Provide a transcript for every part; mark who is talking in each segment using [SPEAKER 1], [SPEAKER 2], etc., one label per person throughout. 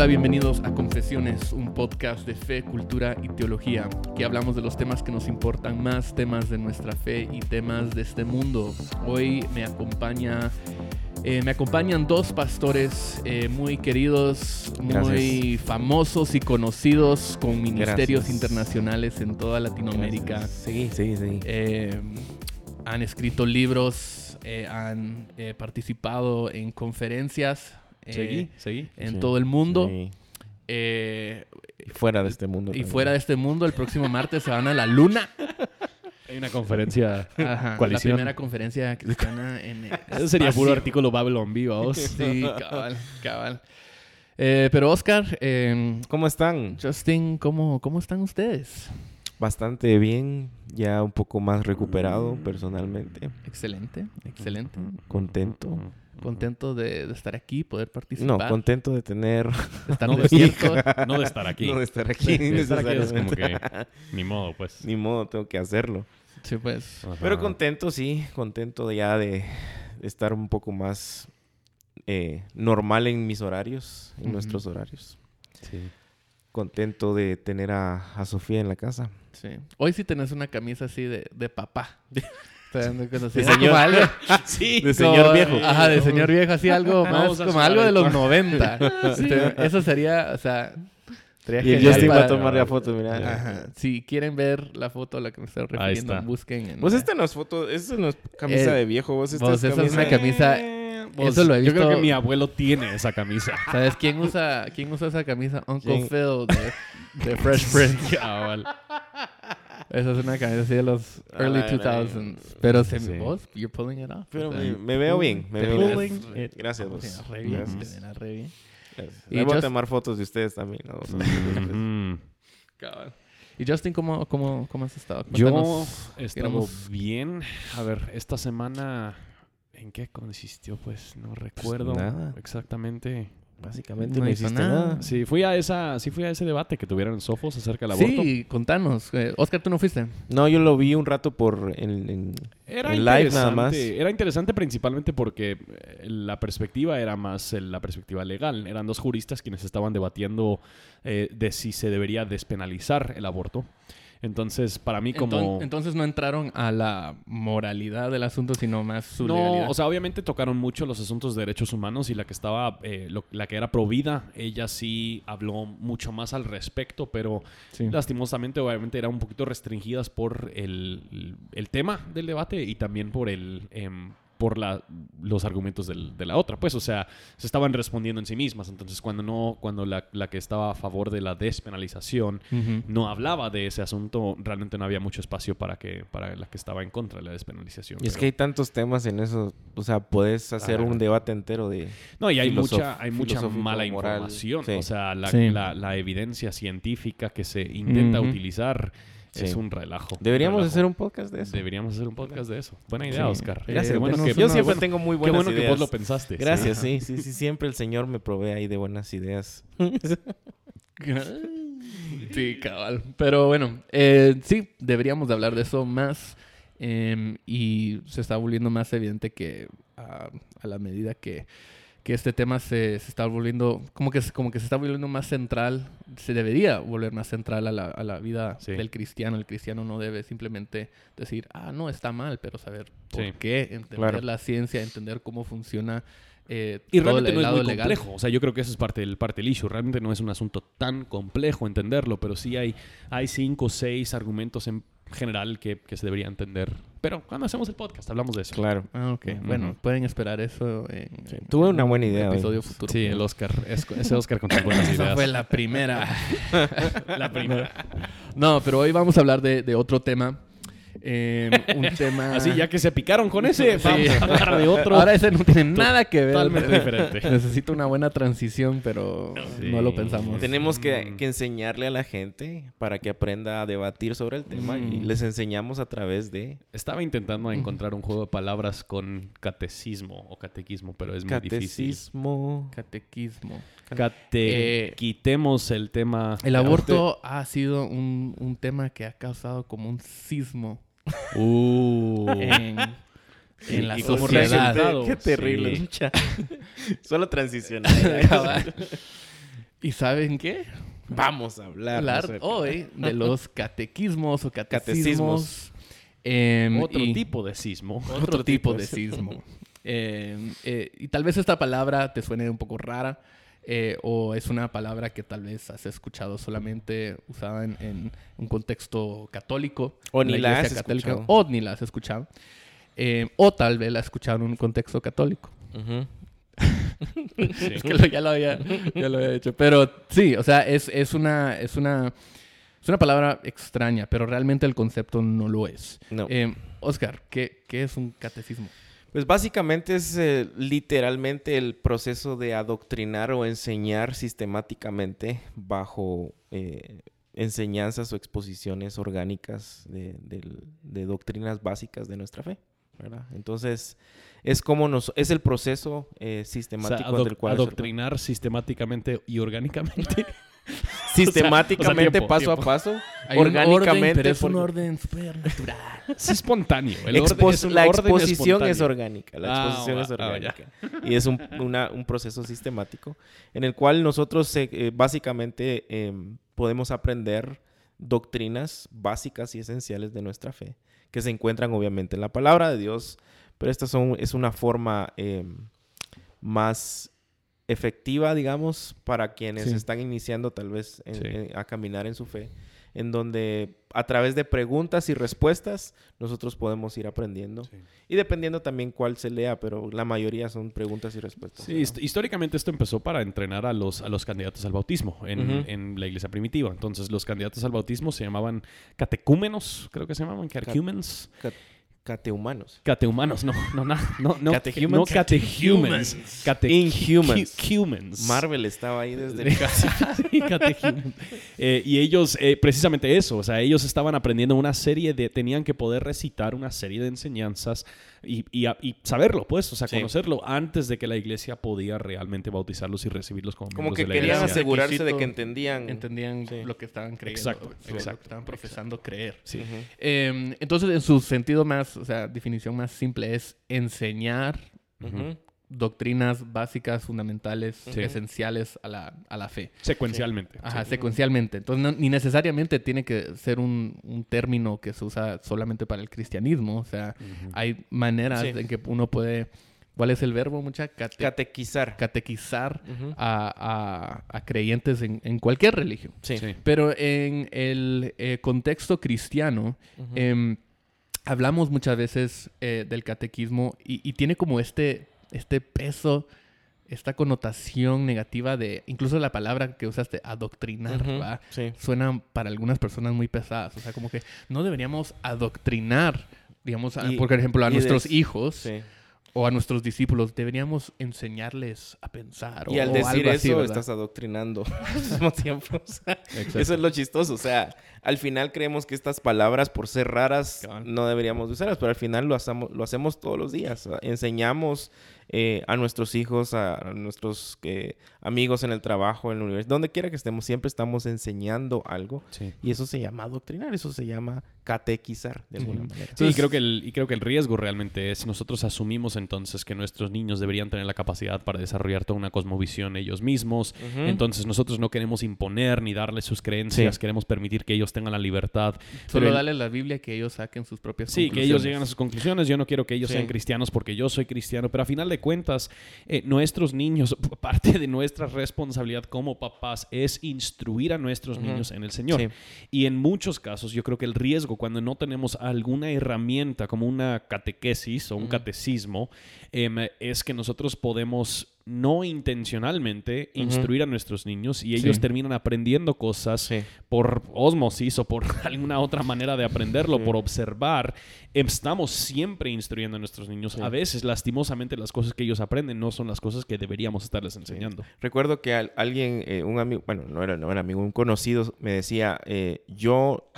[SPEAKER 1] Hola, bienvenidos a Confesiones, un podcast de fe, cultura y teología, que hablamos de los temas que nos importan más, temas de nuestra fe y temas de este mundo. Hoy me acompaña, eh, me acompañan dos pastores eh, muy queridos, muy famosos y conocidos con ministerios
[SPEAKER 2] Gracias.
[SPEAKER 1] internacionales en toda Latinoamérica.
[SPEAKER 2] Sí, sí, sí.
[SPEAKER 1] Eh, han escrito libros, eh, han eh, participado en conferencias
[SPEAKER 3] Seguí, seguí.
[SPEAKER 1] en
[SPEAKER 2] Sí,
[SPEAKER 1] todo el mundo.
[SPEAKER 2] sí.
[SPEAKER 1] Eh,
[SPEAKER 2] Y fuera de este mundo.
[SPEAKER 1] y
[SPEAKER 2] también.
[SPEAKER 1] fuera de este mundo, el próximo martes se van a la luna.
[SPEAKER 3] Hay una conferencia.
[SPEAKER 1] Ajá, la
[SPEAKER 3] Coalición.
[SPEAKER 1] primera conferencia cristiana en el
[SPEAKER 3] Eso sería puro artículo Babylon B, vamos.
[SPEAKER 1] Sí, cabal, cabal. Eh, pero Oscar, eh,
[SPEAKER 2] ¿Cómo están?
[SPEAKER 1] Justin, ¿cómo, ¿cómo están ustedes?
[SPEAKER 2] Bastante bien. Ya un poco más recuperado personalmente.
[SPEAKER 1] Excelente, excelente.
[SPEAKER 2] Contento.
[SPEAKER 1] Contento de, de estar aquí, poder
[SPEAKER 2] No,
[SPEAKER 1] participar.
[SPEAKER 2] contento de tener...
[SPEAKER 1] de estar
[SPEAKER 3] No, de. No de estar aquí.
[SPEAKER 2] No de estar aquí.
[SPEAKER 3] De estar aquí es como
[SPEAKER 2] necesariamente.
[SPEAKER 3] que ni modo, pues.
[SPEAKER 2] Ni modo, tengo que hacerlo.
[SPEAKER 1] Sí, pues.
[SPEAKER 3] Ajá.
[SPEAKER 2] Pero contento, sí. Contento ya de, estar un poco más eh, normal en mis horarios. En nuestros horarios.
[SPEAKER 3] Sí.
[SPEAKER 2] Contento de tener a, a Sofía en la casa.
[SPEAKER 1] Sí. Hoy sí tenés una camisa así de, de papá.
[SPEAKER 2] De
[SPEAKER 1] como
[SPEAKER 2] señor.
[SPEAKER 1] algo-
[SPEAKER 2] sí,
[SPEAKER 1] como-
[SPEAKER 2] de señor viejo.
[SPEAKER 1] Ajá, de señor viejo, así algo más como algo de los
[SPEAKER 3] cuarto.
[SPEAKER 1] 90. Este, eso sería, o sea, sería
[SPEAKER 2] Y
[SPEAKER 1] genial
[SPEAKER 2] Justin va
[SPEAKER 1] para-
[SPEAKER 2] a tomar la foto, mira.
[SPEAKER 1] Ajá. Si quieren ver la foto a la que me estoy refiriendo, busquen en...
[SPEAKER 2] Vos esta no es foto, esta no es camisa
[SPEAKER 1] Eh,
[SPEAKER 2] de viejo, vos esta
[SPEAKER 1] vos,
[SPEAKER 2] es
[SPEAKER 1] esa es
[SPEAKER 2] camisa...
[SPEAKER 1] una camisa-
[SPEAKER 3] Eh, vos,
[SPEAKER 1] Eso lo he
[SPEAKER 3] Yo creo
[SPEAKER 1] visto-
[SPEAKER 3] que mi abuelo tiene esa camisa.
[SPEAKER 1] ¿Sabes quién usa, quién usa esa camisa? Uncle
[SPEAKER 2] ¿Quién?
[SPEAKER 1] Phil de, de Fresh Prince. Esa es una camisa así de los early
[SPEAKER 2] la- la-
[SPEAKER 1] 2000s. Pero se,
[SPEAKER 3] Sí.
[SPEAKER 1] vos, you're pulling it off.
[SPEAKER 2] Pero
[SPEAKER 1] o sea,
[SPEAKER 2] me, me veo bien, me
[SPEAKER 1] te
[SPEAKER 2] veo bien.
[SPEAKER 1] re-
[SPEAKER 2] Gracias,
[SPEAKER 1] te
[SPEAKER 2] vos.
[SPEAKER 1] miras re bien, te re bien.
[SPEAKER 2] Gracias.
[SPEAKER 1] Y
[SPEAKER 2] voy a
[SPEAKER 1] Just-
[SPEAKER 2] tomar fotos de ustedes también. ¿no?
[SPEAKER 1] Cabal. ¿Y Justin, cómo, cómo, cómo has estado?
[SPEAKER 3] Yo
[SPEAKER 1] Cuéntanos.
[SPEAKER 3] he estado
[SPEAKER 1] queremos-
[SPEAKER 3] bien. A ver, esta semana... ¿En qué consistió? Pues no recuerdo
[SPEAKER 2] nada.
[SPEAKER 3] exactamente.
[SPEAKER 2] Básicamente
[SPEAKER 1] No
[SPEAKER 2] no, hiciste
[SPEAKER 1] nada.
[SPEAKER 2] nada.
[SPEAKER 3] Sí, fui a esa, sí fui a ese debate que tuvieron en Sofos acerca del aborto.
[SPEAKER 1] Sí, contanos. Eh, Oscar, ¿tú no fuiste?
[SPEAKER 2] No, yo lo vi un rato por en, en-
[SPEAKER 3] Era
[SPEAKER 2] en live nada
[SPEAKER 3] interesante.
[SPEAKER 2] más.
[SPEAKER 3] Era interesante principalmente porque eh, la perspectiva era más eh, la perspectiva legal. Eran dos juristas quienes estaban debatiendo eh, de si se debería despenalizar el aborto. Entonces, para mí como...
[SPEAKER 1] Enton- Entonces no entraron a la moralidad del asunto, sino más su
[SPEAKER 3] no,
[SPEAKER 1] legalidad.
[SPEAKER 3] o sea, obviamente tocaron mucho los asuntos de derechos humanos y la que estaba, eh, lo- la que era provida, ella sí habló mucho más al respecto, pero
[SPEAKER 1] Sí.
[SPEAKER 3] lastimosamente obviamente eran un poquito restringidas por el, el- tema del debate y también por el em, por la, los argumentos del- de la otra. Pues, o sea, se estaban respondiendo en sí mismas. Entonces, cuando no, cuando la, la que estaba a favor de la despenalización no hablaba de ese asunto, realmente no había mucho espacio para que, para la que estaba en contra de la despenalización.
[SPEAKER 2] Y es que hay tantos temas en eso. O sea, puedes hacer
[SPEAKER 3] Ah.
[SPEAKER 2] un debate entero de...
[SPEAKER 3] No, y hay
[SPEAKER 2] filosof-
[SPEAKER 3] mucha, hay mucha mala
[SPEAKER 2] moral,
[SPEAKER 3] información.
[SPEAKER 2] sí.
[SPEAKER 3] O sea, la,
[SPEAKER 1] Sí.
[SPEAKER 3] la- la evidencia científica que se intenta utilizar
[SPEAKER 2] Sí.
[SPEAKER 3] es un relajo.
[SPEAKER 2] Deberíamos
[SPEAKER 3] relajo.
[SPEAKER 2] hacer un podcast de eso.
[SPEAKER 3] Deberíamos hacer un podcast de eso. Buena idea,
[SPEAKER 1] Sí.
[SPEAKER 3] Oscar.
[SPEAKER 2] Gracias.
[SPEAKER 1] Eh,
[SPEAKER 3] Qué bueno que,
[SPEAKER 2] yo siempre
[SPEAKER 1] buena-
[SPEAKER 2] tengo muy
[SPEAKER 3] qué
[SPEAKER 2] buenas
[SPEAKER 3] bueno que
[SPEAKER 2] ideas.
[SPEAKER 3] vos lo pensaste.
[SPEAKER 2] Gracias, sí, sí, sí. Siempre el Señor me provee ahí de buenas ideas.
[SPEAKER 1] Sí, cabal. Pero bueno, eh, sí, deberíamos de hablar de eso más. em, y se está volviendo más evidente que ah, a la medida que, que este tema se, se está volviendo, como que, se- como que se está volviendo más central, se debería volver más central a la, a la vida
[SPEAKER 3] Sí.
[SPEAKER 1] del cristiano. El cristiano no debe simplemente decir, ah, no, está mal, pero saber por
[SPEAKER 3] Sí.
[SPEAKER 1] qué, entender
[SPEAKER 2] Claro.
[SPEAKER 1] la ciencia, entender cómo funciona. eh,
[SPEAKER 3] Y realmente
[SPEAKER 1] el
[SPEAKER 3] no es muy
[SPEAKER 1] legal.
[SPEAKER 3] complejo. O sea, yo creo que eso es parte del, parte del issue. Realmente no es un asunto tan complejo entenderlo, pero sí hay, hay cinco o seis argumentos en general que, que se debería entender. Pero cuando hacemos el podcast hablamos de eso.
[SPEAKER 2] Claro.
[SPEAKER 1] Ah, ok. Bueno, pueden esperar eso en,
[SPEAKER 2] Sí,
[SPEAKER 1] en
[SPEAKER 2] tuve una buena idea hoy.
[SPEAKER 1] episodio futuro.
[SPEAKER 3] Sí, el Oscar. es- ese Oscar con sus buenas
[SPEAKER 1] Esa
[SPEAKER 3] ideas.
[SPEAKER 1] fue la primera. la primera. No, pero hoy vamos a hablar de, de otro tema. Eh, un tema...
[SPEAKER 3] Así, ya que se picaron con ese,
[SPEAKER 1] Sí.
[SPEAKER 3] vamos a hablar de otro.
[SPEAKER 1] Ahora ese no tiene nada que ver.
[SPEAKER 3] Totalmente diferente.
[SPEAKER 1] Necesito una buena transición, pero
[SPEAKER 3] Sí.
[SPEAKER 1] no lo pensamos.
[SPEAKER 2] Tenemos que,
[SPEAKER 3] Mm.
[SPEAKER 2] que enseñarle a la gente para que aprenda a debatir sobre el tema y
[SPEAKER 1] Mm.
[SPEAKER 2] les enseñamos a través de
[SPEAKER 3] Estaba intentando encontrar un juego de palabras con catecismo o catequismo, pero es muy difícil.
[SPEAKER 2] catecismo.
[SPEAKER 1] Catequismo.
[SPEAKER 3] Cate...
[SPEAKER 1] Eh,
[SPEAKER 3] Quitemos el tema.
[SPEAKER 1] El aborto ha sido un, un tema que ha causado como un sismo
[SPEAKER 3] Uh.
[SPEAKER 1] en, en la
[SPEAKER 3] y
[SPEAKER 1] sociedad.
[SPEAKER 2] Qué terrible.
[SPEAKER 3] Sí.
[SPEAKER 2] Solo transicionar.
[SPEAKER 1] ¿Y saben qué?
[SPEAKER 2] Vamos a hablar,
[SPEAKER 1] hoy de los catequismos o catecismos.
[SPEAKER 2] Catecismos.
[SPEAKER 1] em,
[SPEAKER 3] Otro
[SPEAKER 1] y-
[SPEAKER 3] tipo de sismo.
[SPEAKER 1] Otro, tipo
[SPEAKER 2] tipo
[SPEAKER 1] de
[SPEAKER 2] de
[SPEAKER 1] sismo. Eh, eh, y tal vez esta palabra te suene un poco rara eh, o es una palabra que tal vez has escuchado solamente usada en, en un contexto católico.
[SPEAKER 2] O ni la
[SPEAKER 1] iglesia
[SPEAKER 2] has
[SPEAKER 1] católica,
[SPEAKER 2] escuchado.
[SPEAKER 1] O ni la has escuchado. Eh, o tal vez la has escuchado en un contexto católico.
[SPEAKER 3] Sí.
[SPEAKER 1] Es que lo- ya, lo había, ya lo había hecho. Pero sí, o sea, es, es, una, es, una, es una palabra extraña, pero realmente el concepto no lo es.
[SPEAKER 2] No.
[SPEAKER 1] Eh, Oscar, ¿qué, ¿qué es un catecismo?
[SPEAKER 2] Pues básicamente es eh, literalmente el proceso de adoctrinar o enseñar sistemáticamente bajo eh, enseñanzas o exposiciones orgánicas de, de doctrinas básicas de nuestra fe. ¿verdad? Entonces, es como nos, es el proceso eh,
[SPEAKER 3] O sea,
[SPEAKER 2] sistemático del cual
[SPEAKER 3] adoctrinar sistemáticamente y orgánicamente.
[SPEAKER 2] sistemáticamente
[SPEAKER 3] tiempo,
[SPEAKER 2] paso
[SPEAKER 3] tiempo.
[SPEAKER 2] a paso,
[SPEAKER 1] Hay un orden,
[SPEAKER 2] orgánicamente.
[SPEAKER 1] pero es un orden supernatural.
[SPEAKER 3] es espontáneo. El orden es
[SPEAKER 2] la
[SPEAKER 3] orden
[SPEAKER 2] exposición es orgánica. La
[SPEAKER 3] Ah,
[SPEAKER 2] exposición es
[SPEAKER 3] ah, ya.
[SPEAKER 2] orgánica. y es un, una- un proceso sistemático en el cual nosotros eh, eh, básicamente em, podemos aprender doctrinas básicas y esenciales de nuestra fe, que se encuentran obviamente en la palabra de Dios, pero esta son, es una forma em, más efectiva, digamos, para quienes
[SPEAKER 1] Sí.
[SPEAKER 2] están iniciando tal vez en-
[SPEAKER 3] Sí.
[SPEAKER 2] en- a caminar en su fe, en donde a través de preguntas y respuestas nosotros podemos ir aprendiendo.
[SPEAKER 3] Sí.
[SPEAKER 2] Y dependiendo también cuál se lea, pero la mayoría son preguntas y respuestas.
[SPEAKER 3] Sí, históricamente esto empezó para entrenar a los, a los candidatos al bautismo en, en la iglesia primitiva. Entonces, los candidatos al bautismo se llamaban catecúmenos, creo que se llamaban, catechumens.
[SPEAKER 2] Ca- Catehumanos.
[SPEAKER 3] Catehumanos, no, no, no, no, no,
[SPEAKER 2] Catehumans.
[SPEAKER 3] no catehumans, cate-
[SPEAKER 2] Inhumans.
[SPEAKER 3] humans.
[SPEAKER 2] Marvel estaba ahí desde el
[SPEAKER 3] Sí. Eh, y ellos, eh, precisamente eso, o sea, ellos estaban aprendiendo una serie de, tenían que poder recitar una serie de enseñanzas y, y y saberlo, pues, o sea,
[SPEAKER 2] Sí.
[SPEAKER 3] conocerlo antes de que la iglesia podía realmente bautizarlos y recibirlos como
[SPEAKER 2] Como
[SPEAKER 3] miembros
[SPEAKER 2] que
[SPEAKER 3] de la
[SPEAKER 2] querían
[SPEAKER 3] iglesia.
[SPEAKER 2] asegurarse de
[SPEAKER 1] Requisito.
[SPEAKER 2] que entendían.
[SPEAKER 1] Entendían
[SPEAKER 2] Sí.
[SPEAKER 1] lo que estaban creyendo.
[SPEAKER 3] Exacto,
[SPEAKER 1] o lo
[SPEAKER 3] exacto,
[SPEAKER 1] que estaban profesando creer.
[SPEAKER 3] Sí.
[SPEAKER 2] Ujú.
[SPEAKER 1] Eh, entonces, en su sentido más, o sea, definición más simple es enseñar
[SPEAKER 2] Ujú.
[SPEAKER 1] Doctrinas básicas, fundamentales,
[SPEAKER 3] Sí.
[SPEAKER 1] esenciales a la, a la fe.
[SPEAKER 3] Secuencialmente.
[SPEAKER 1] Ajá,
[SPEAKER 3] sí.
[SPEAKER 1] secuencialmente. Entonces, no- ni necesariamente tiene que ser un, un término que se usa solamente para el cristianismo. O sea, hay maneras
[SPEAKER 2] Sí.
[SPEAKER 1] en que uno puede... ¿Cuál es el verbo, mucha? Cate-
[SPEAKER 2] Catequizar.
[SPEAKER 1] catequizar a, a- a creyentes en, en cualquier religión.
[SPEAKER 2] Sí.
[SPEAKER 3] Sí.
[SPEAKER 1] Pero en el eh, contexto cristiano, em, hablamos muchas veces eh, del catequismo y, y tiene como este, este peso, esta connotación negativa de, incluso la palabra que usaste, adoctrinar,
[SPEAKER 2] Ujú.
[SPEAKER 1] ¿va?
[SPEAKER 2] Sí.
[SPEAKER 1] suenan para algunas personas muy pesadas. O sea, como que no deberíamos adoctrinar, digamos, a-
[SPEAKER 2] Y-
[SPEAKER 1] por ejemplo, a nuestros
[SPEAKER 2] des-
[SPEAKER 1] hijos
[SPEAKER 2] Sí.
[SPEAKER 1] o a nuestros discípulos. Deberíamos enseñarles a pensar.
[SPEAKER 2] Y
[SPEAKER 1] o,
[SPEAKER 2] al
[SPEAKER 1] o
[SPEAKER 2] decir
[SPEAKER 1] algo así,
[SPEAKER 2] eso,
[SPEAKER 1] ¿verdad?
[SPEAKER 2] estás adoctrinando al mismo tiempo. O sea, eso es lo chistoso. O sea, al final creemos que estas palabras, por ser raras, no deberíamos de usarlas, pero al final lo hacemos, lo hacemos todos los días. O Enseñamos eh, a nuestros hijos, a, a nuestros eh, amigos en el trabajo, en la universidad, donde quiera que estemos, siempre estamos enseñando algo.
[SPEAKER 3] Sí.
[SPEAKER 2] Y eso se llama adoctrinar, eso se llama catequizar, de alguna manera.
[SPEAKER 3] Sí, y creo que el, y creo que el riesgo realmente es, nosotros asumimos entonces que nuestros niños deberían tener la capacidad para desarrollar toda una cosmovisión ellos mismos. Entonces nosotros no queremos imponer ni darles sus creencias,
[SPEAKER 2] Sí.
[SPEAKER 3] queremos permitir que ellos tengan la libertad.
[SPEAKER 1] Solo
[SPEAKER 3] Pero el-
[SPEAKER 1] dale la Biblia que ellos saquen sus propias
[SPEAKER 3] Sí, que
[SPEAKER 1] conclusiones.
[SPEAKER 3] ellos lleguen a sus conclusiones. Yo no quiero que ellos
[SPEAKER 2] Sí.
[SPEAKER 3] sean cristianos porque yo soy cristiano, pero a final de cuentas, eh, nuestros niños, parte de nuestra responsabilidad como papás es instruir a nuestros niños en el Señor.
[SPEAKER 2] Sí.
[SPEAKER 3] Y en muchos casos, yo creo que el riesgo cuando no tenemos alguna herramienta como una catequesis o un catecismo em, es que nosotros podemos no intencionalmente instruir a nuestros niños y ellos
[SPEAKER 1] Sí.
[SPEAKER 3] terminan aprendiendo cosas
[SPEAKER 2] Sí.
[SPEAKER 3] por osmosis o por alguna otra manera de aprenderlo,
[SPEAKER 2] Sí.
[SPEAKER 3] por observar. Estamos siempre instruyendo a nuestros niños. A veces, lastimosamente, las cosas que ellos aprenden no son las cosas que deberíamos estarles enseñando.
[SPEAKER 2] Recuerdo que al- alguien, eh, un amigo, bueno, no era, no era amigo, un conocido me decía, eh, yo,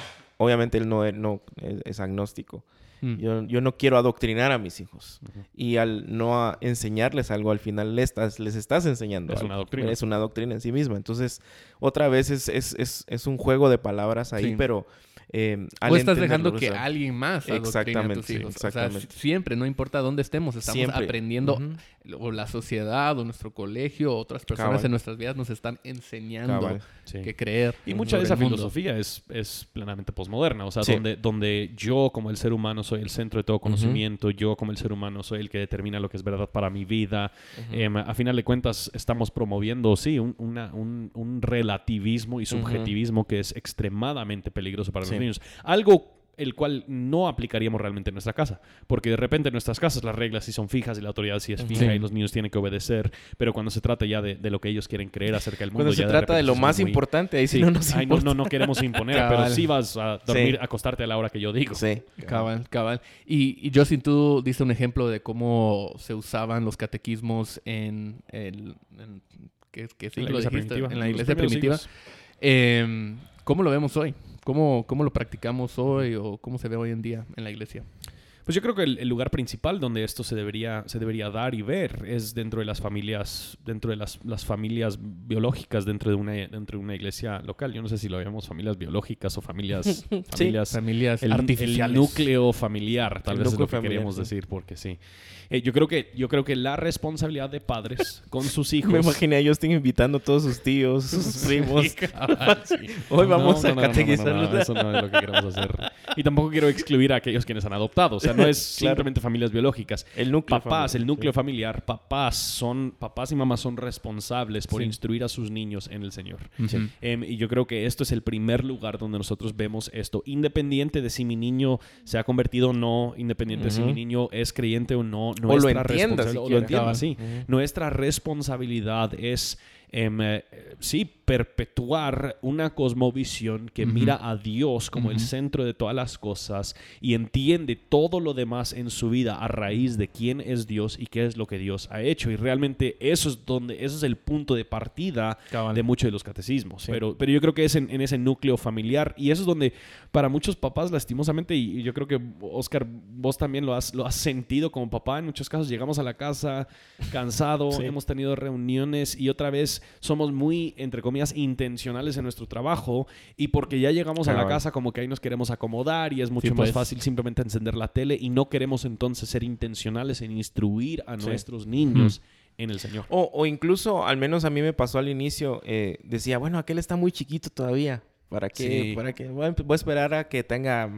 [SPEAKER 2] obviamente él no, es- no es, es agnóstico,
[SPEAKER 1] Mm.
[SPEAKER 2] yo, yo no quiero adoctrinar a mis hijos. Y al no a- enseñarles algo, al final les estás, les estás enseñando
[SPEAKER 3] Es
[SPEAKER 2] algo.
[SPEAKER 3] una doctrina.
[SPEAKER 2] Es una doctrina en sí misma. Entonces, otra vez es, es, es, es un juego de palabras ahí,
[SPEAKER 1] Sí.
[SPEAKER 2] pero eh, al
[SPEAKER 1] O estás dejando
[SPEAKER 2] o
[SPEAKER 1] que
[SPEAKER 2] sea,
[SPEAKER 1] alguien más adoctrine a tus
[SPEAKER 2] Exactamente,
[SPEAKER 1] hijos. O sea,
[SPEAKER 2] exactamente.
[SPEAKER 1] si- siempre, no importa dónde estemos, estamos
[SPEAKER 2] Siempre.
[SPEAKER 1] aprendiendo o la sociedad o nuestro colegio o otras personas
[SPEAKER 2] Cabal.
[SPEAKER 1] en nuestras vidas nos están enseñando.
[SPEAKER 3] Sí.
[SPEAKER 1] que creer.
[SPEAKER 3] Y mucha de esa filosofía es, es plenamente posmoderna, o sea,
[SPEAKER 2] Sí.
[SPEAKER 3] donde, donde yo como el ser humano soy el centro de todo conocimiento, yo como el ser humano soy el que determina lo que es verdad para mi vida. Em, a final de cuentas estamos promoviendo, sí, un, una- un- un relativismo y subjetivismo que es extremadamente peligroso para
[SPEAKER 2] Sí.
[SPEAKER 3] Los niños. Algo el cual no aplicaríamos realmente en nuestra casa, porque de repente en nuestras casas las reglas sí son fijas y la autoridad sí es fija
[SPEAKER 1] Sí.
[SPEAKER 3] y los niños tienen que obedecer, pero cuando se trata ya de, de lo que ellos quieren creer acerca del mundo,
[SPEAKER 2] Cuando se
[SPEAKER 3] ya
[SPEAKER 2] trata de lo
[SPEAKER 3] se
[SPEAKER 2] más
[SPEAKER 3] muy-
[SPEAKER 2] importante, ahí sí,
[SPEAKER 3] Sí.
[SPEAKER 2] no nos
[SPEAKER 3] Ay, no,
[SPEAKER 2] importa.
[SPEAKER 3] no, no queremos imponer, pero sí vas a dormir,
[SPEAKER 2] Sí.
[SPEAKER 3] acostarte a la hora que yo digo.
[SPEAKER 2] Sí.
[SPEAKER 1] Cabal, cabal. Y, y Justin, tú diste un ejemplo de cómo se usaban los catequismos en el... en- ¿qué, qué
[SPEAKER 3] En la
[SPEAKER 1] siglo
[SPEAKER 3] iglesia
[SPEAKER 1] dijiste?
[SPEAKER 3] primitiva.
[SPEAKER 1] En la iglesia primitiva.
[SPEAKER 3] siglos.
[SPEAKER 1] ¿Cómo lo vemos hoy? ¿Cómo, ¿Cómo lo practicamos hoy o cómo se ve hoy en día en la iglesia?
[SPEAKER 3] Pues yo creo que el, el lugar principal donde esto se debería, se debería dar y ver es dentro de las familias, dentro de las, las familias biológicas dentro de una dentro de una iglesia local. Yo no sé si lo llamamos familias biológicas o familias, familias
[SPEAKER 1] Familias
[SPEAKER 3] el,
[SPEAKER 1] artificiales.
[SPEAKER 3] el núcleo familiar, tal
[SPEAKER 2] El
[SPEAKER 3] vez es lo que
[SPEAKER 2] familiar,
[SPEAKER 3] queríamos
[SPEAKER 2] sí.
[SPEAKER 3] decir, porque sí. Eh, yo creo que yo creo que la responsabilidad de padres con sus hijos.
[SPEAKER 2] Me imaginé a Justin invitando a todos sus tíos, sus primos.
[SPEAKER 1] Sí, cabal, sí.
[SPEAKER 2] Hoy vamos
[SPEAKER 3] No,
[SPEAKER 2] a
[SPEAKER 3] no, no, no, no,
[SPEAKER 2] catequizarlos.
[SPEAKER 3] no, eso no es lo que queremos hacer. Y tampoco quiero excluir a aquellos quienes han adoptado. O sea, no es
[SPEAKER 2] Claro.
[SPEAKER 3] simplemente familias biológicas.
[SPEAKER 2] El núcleo
[SPEAKER 3] Papás,
[SPEAKER 2] familiar,
[SPEAKER 3] el núcleo
[SPEAKER 2] sí.
[SPEAKER 3] familiar, papás son, papás y mamás son responsables por
[SPEAKER 2] Sí.
[SPEAKER 3] instruir a sus niños en el Señor. Em, y yo creo que esto es el primer lugar donde nosotros vemos esto, independiente de si mi niño se ha convertido o no, independiente de si mi niño es creyente o no,
[SPEAKER 2] O lo
[SPEAKER 3] nuestra
[SPEAKER 2] entienda
[SPEAKER 3] responsabilidad- o lo entienda, sí. Nuestra responsabilidad es, em, eh, sí, perpetuar una cosmovisión que mira a Dios como el centro de todas las cosas y entiende todo lo demás en su vida a raíz de quién es Dios y qué es lo que Dios ha hecho. Y realmente eso es donde, eso es el punto de partida
[SPEAKER 1] Cabal.
[SPEAKER 3] de muchos de los catecismos.
[SPEAKER 2] Sí.
[SPEAKER 3] Pero, pero yo creo que es en, en ese núcleo familiar y eso es donde para muchos papás, lastimosamente, y, y yo creo que Oscar, vos también lo has, lo has sentido como papá, en muchos casos llegamos a la casa cansado,
[SPEAKER 2] Sí.
[SPEAKER 3] hemos tenido reuniones y otra vez somos muy, entre comillas, intencionales en nuestro trabajo y porque ya llegamos a la casa como que ahí nos queremos acomodar y es mucho
[SPEAKER 1] Sí,
[SPEAKER 3] más
[SPEAKER 1] pues.
[SPEAKER 3] fácil simplemente encender la tele y no queremos entonces ser intencionales en instruir a
[SPEAKER 2] Sí.
[SPEAKER 3] nuestros niños en el Señor.
[SPEAKER 2] O, o incluso, al menos a mí me pasó al inicio, eh, decía, bueno, aquel está muy chiquito todavía. ¿Para qué?
[SPEAKER 3] Sí.
[SPEAKER 2] ¿Para qué? Voy a, voy a esperar a que tenga,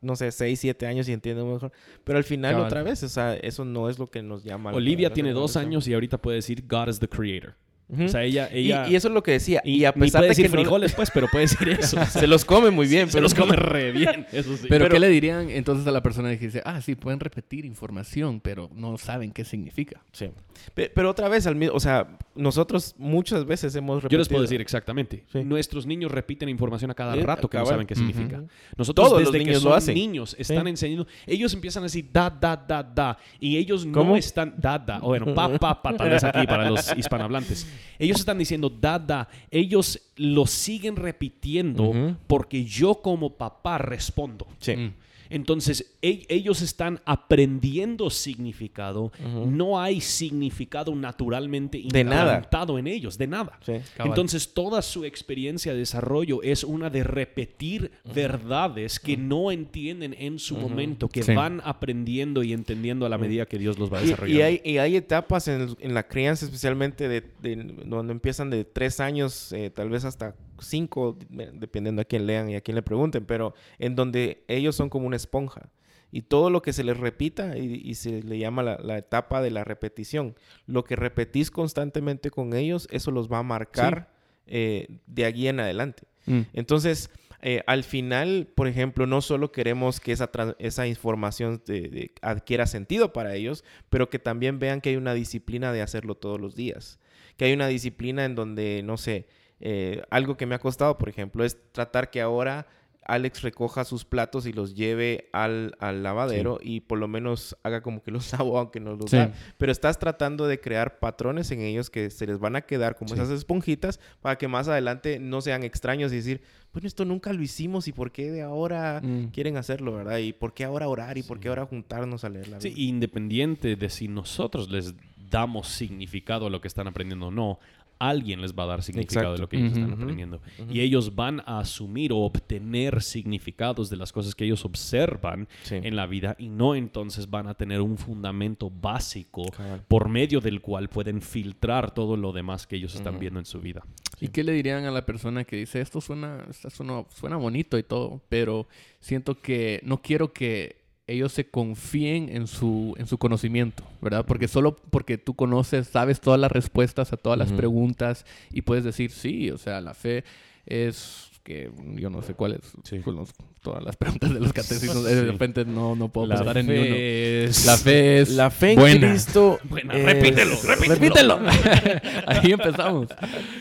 [SPEAKER 2] no sé, 6, 7 años y entienda mejor. Pero al final,
[SPEAKER 1] Cabal.
[SPEAKER 2] otra vez, o sea, eso no es lo que nos llama. la-
[SPEAKER 3] Olivia tiene dos años y ahorita puede decir God is the creator.
[SPEAKER 2] Ujú.
[SPEAKER 3] O sea, ella...
[SPEAKER 2] Y-
[SPEAKER 3] ella
[SPEAKER 2] y, eso es lo que decía. Y, a
[SPEAKER 3] ni
[SPEAKER 2] pesar
[SPEAKER 3] puede
[SPEAKER 2] de que
[SPEAKER 3] decir
[SPEAKER 2] no-
[SPEAKER 3] frijoles, pues, pero puede decir eso.
[SPEAKER 2] se los come muy bien,
[SPEAKER 3] se
[SPEAKER 2] pero
[SPEAKER 3] los come re bien. Eso sí.
[SPEAKER 1] Pero,
[SPEAKER 2] Pero-
[SPEAKER 1] ¿qué le dirían entonces a la persona que dice, ah, sí, pueden repetir información, pero no saben qué significa?
[SPEAKER 2] Sí. Pe- Pero otra vez, al mismo, o sea, nosotros muchas veces hemos repetido.
[SPEAKER 3] Yo les puedo decir exactamente.
[SPEAKER 2] Sí.
[SPEAKER 3] Nuestros niños repiten información a cada
[SPEAKER 2] Sí,
[SPEAKER 3] rato que no saben qué significa. Nosotros
[SPEAKER 2] Todos
[SPEAKER 3] desde
[SPEAKER 2] los
[SPEAKER 3] que
[SPEAKER 2] niños lo
[SPEAKER 3] son
[SPEAKER 2] hacen.
[SPEAKER 3] niños están
[SPEAKER 2] Sí.
[SPEAKER 3] enseñando. Ellos empiezan a decir da, da, da, da. Y ellos
[SPEAKER 2] ¿Cómo?
[SPEAKER 3] no están da, da. O bueno, pa, pa, pa, tal vez aquí para los hispanohablantes. Ellos están diciendo da, da. Ellos lo siguen repitiendo porque yo como papá respondo.
[SPEAKER 2] Sí.
[SPEAKER 1] Mm.
[SPEAKER 3] Entonces, e- ellos están aprendiendo significado. No hay significado naturalmente
[SPEAKER 2] De nada.
[SPEAKER 3] implantado en ellos, de nada.
[SPEAKER 2] Sí.
[SPEAKER 3] Entonces, toda su experiencia de desarrollo es una de repetir verdades que no entienden en su momento, que
[SPEAKER 1] Sí.
[SPEAKER 3] van aprendiendo y entendiendo a la medida que Dios los va
[SPEAKER 2] Y,
[SPEAKER 3] desarrollando.
[SPEAKER 2] y hay, y hay etapas en, en la crianza, especialmente de, de- donde empiezan de tres años, eh, tal vez hasta cinco, de- dependiendo a quién lean y a quién le pregunten, pero en donde ellos son como una esponja. Y todo lo que se les repita, y, y se le llama la, la etapa de la repetición, lo que repetís constantemente con ellos, eso los va a marcar eh, de aquí en adelante.
[SPEAKER 1] Mm.
[SPEAKER 2] Entonces, eh, al final, por ejemplo, no solo queremos que esa, esa información de- de- adquiera sentido para ellos, pero que también vean que hay una disciplina de hacerlo todos los días. Que hay una disciplina en donde, no sé, eh, algo que me ha costado, por ejemplo, es tratar que ahora Alex recoja sus platos y los lleve al, al lavadero y por lo menos haga como que los lavo, aunque no los
[SPEAKER 1] Sí.
[SPEAKER 2] da. Pero estás tratando de crear patrones en ellos que se les van a quedar como
[SPEAKER 3] Sí.
[SPEAKER 2] esas esponjitas para que más adelante no sean extraños y decir, bueno, esto nunca lo hicimos y por qué de ahora
[SPEAKER 1] Mm.
[SPEAKER 2] quieren hacerlo, ¿verdad? Y por qué ahora orar y por
[SPEAKER 3] Sí.
[SPEAKER 2] qué ahora juntarnos a leer la
[SPEAKER 3] Sí,
[SPEAKER 2] Biblia.
[SPEAKER 3] independiente de si nosotros les damos significado a lo que están aprendiendo o no, alguien les va a dar significado de lo que ellos están aprendiendo. Y ellos van a asumir o obtener significados de las cosas que ellos observan
[SPEAKER 2] Sí.
[SPEAKER 3] en la vida y no entonces van a tener un fundamento básico por medio del cual pueden filtrar todo lo demás que ellos están viendo en su vida.
[SPEAKER 1] ¿Y qué le dirían a la persona que dice, esto suena, esto suena, suena bonito y todo, pero siento que no quiero que ellos se confíen en su, en su conocimiento, ¿verdad? Porque solo porque tú conoces, sabes todas las respuestas a todas las preguntas y puedes decir, sí, o sea, la fe es que yo no sé cuáles
[SPEAKER 3] Sí.
[SPEAKER 1] son todas las preguntas de los catecismos,
[SPEAKER 3] Sí.
[SPEAKER 1] de repente no, no puedo
[SPEAKER 3] La
[SPEAKER 1] pensar en ni uno.
[SPEAKER 3] fe es-
[SPEAKER 1] La fe es
[SPEAKER 2] La fe en
[SPEAKER 1] buena.
[SPEAKER 2] Cristo.
[SPEAKER 3] Buena,
[SPEAKER 2] es-
[SPEAKER 3] repítelo, repítelo.
[SPEAKER 1] Ahí empezamos.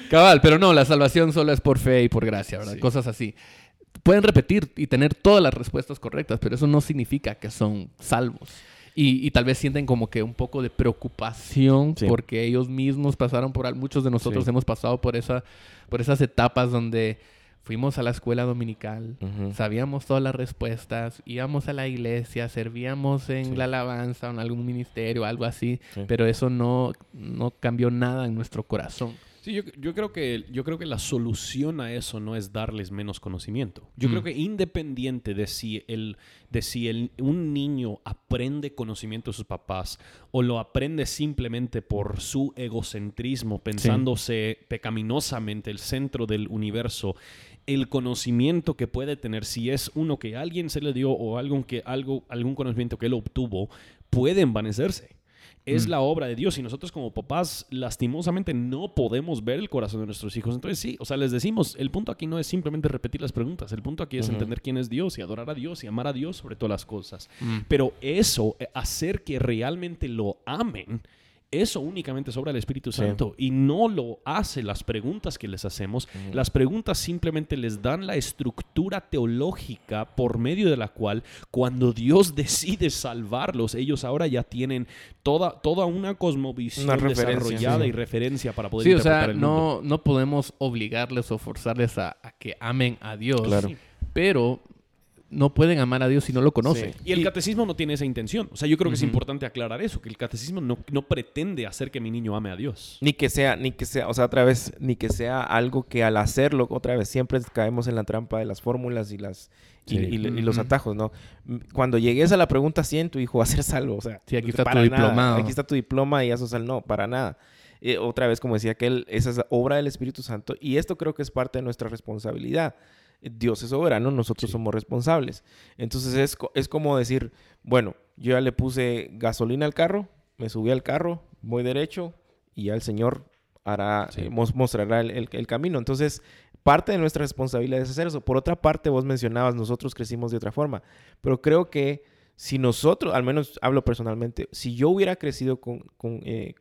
[SPEAKER 1] Cabal, pero no, la salvación solo es por fe y por gracia, ¿verdad?
[SPEAKER 3] Sí.
[SPEAKER 1] Cosas así. Pueden repetir y tener todas las respuestas correctas, pero eso no significa que son salvos. Y, y tal vez sienten como que un poco de preocupación
[SPEAKER 2] Sí.
[SPEAKER 1] porque ellos mismos pasaron por, muchos de nosotros
[SPEAKER 2] Sí.
[SPEAKER 1] hemos pasado por, esa, por esas etapas donde fuimos a la escuela dominical,
[SPEAKER 2] Ujú.
[SPEAKER 1] sabíamos todas las respuestas, íbamos a la iglesia, servíamos en
[SPEAKER 2] Sí.
[SPEAKER 1] la alabanza o en algún ministerio, algo así,
[SPEAKER 2] Sí.
[SPEAKER 1] pero eso no, no cambió nada en nuestro corazón.
[SPEAKER 3] Sí, yo, yo creo que, yo creo que la solución a eso no es darles menos conocimiento. Yo
[SPEAKER 1] Mm.
[SPEAKER 3] creo que independiente de si, el, de si el, un niño aprende conocimiento de sus papás o lo aprende simplemente por su egocentrismo, pensándose pecaminosamente el centro del universo, el conocimiento que puede tener, si es uno que alguien se le dio o algo que, algo, algún conocimiento que él obtuvo, puede envanecerse es
[SPEAKER 1] Mm.
[SPEAKER 3] la obra de Dios y nosotros como papás lastimosamente no podemos ver el corazón de nuestros hijos. Entonces sí, o sea, les decimos, el punto aquí no es simplemente repetir las preguntas, el punto aquí es entender quién es Dios y adorar a Dios y amar a Dios sobre todas las cosas.
[SPEAKER 1] Mm.
[SPEAKER 3] Pero eso, eh, hacer que realmente lo amen, eso únicamente sobra el Espíritu
[SPEAKER 2] Sí.
[SPEAKER 3] Santo y no lo hace las preguntas que les hacemos. Las preguntas simplemente les dan la estructura teológica por medio de la cual cuando Dios decide salvarlos, ellos ahora ya tienen toda, toda una cosmovisión
[SPEAKER 2] Una
[SPEAKER 3] desarrollada
[SPEAKER 2] sí.
[SPEAKER 3] y referencia para poder
[SPEAKER 1] Sí, o
[SPEAKER 3] interpretar
[SPEAKER 1] sea,
[SPEAKER 3] el mundo.
[SPEAKER 1] no, no podemos obligarles o forzarles a, a que amen a Dios,
[SPEAKER 2] Claro.
[SPEAKER 1] pero no pueden amar a Dios si no lo conocen.
[SPEAKER 2] Sí.
[SPEAKER 3] Y el catecismo no tiene esa intención. O sea, yo creo que es importante aclarar eso, que el catecismo no, no pretende hacer que mi niño ame a Dios.
[SPEAKER 2] Ni que sea, ni que sea, o sea, otra vez, ni que sea algo que al hacerlo, otra vez, siempre caemos en la trampa de las fórmulas y las y,
[SPEAKER 3] Sí.
[SPEAKER 2] y- y los atajos, ¿no? Cuando llegues a la pregunta 100, tu hijo va a ser salvo, o sea,
[SPEAKER 1] Sí, aquí está
[SPEAKER 2] para
[SPEAKER 1] tu
[SPEAKER 2] nada.
[SPEAKER 1] diplomado.
[SPEAKER 2] Aquí está tu diploma y eso sal, no, para nada. Eh, otra vez, como decía aquel, esa es obra del Espíritu Santo y esto creo que es parte de nuestra responsabilidad. Dios es soberano, nosotros
[SPEAKER 3] Sí.
[SPEAKER 2] somos responsables. Entonces es, es como decir, bueno, yo ya le puse gasolina al carro, me subí al carro, voy derecho y ya el Señor hará,
[SPEAKER 3] Sí.
[SPEAKER 2] eh, mostrará el, el- el camino. Entonces, parte de nuestra responsabilidad es hacer eso. Por otra parte, vos mencionabas, nosotros crecimos de otra forma, pero creo que si nosotros, al menos hablo personalmente, si yo hubiera crecido con, con, eh,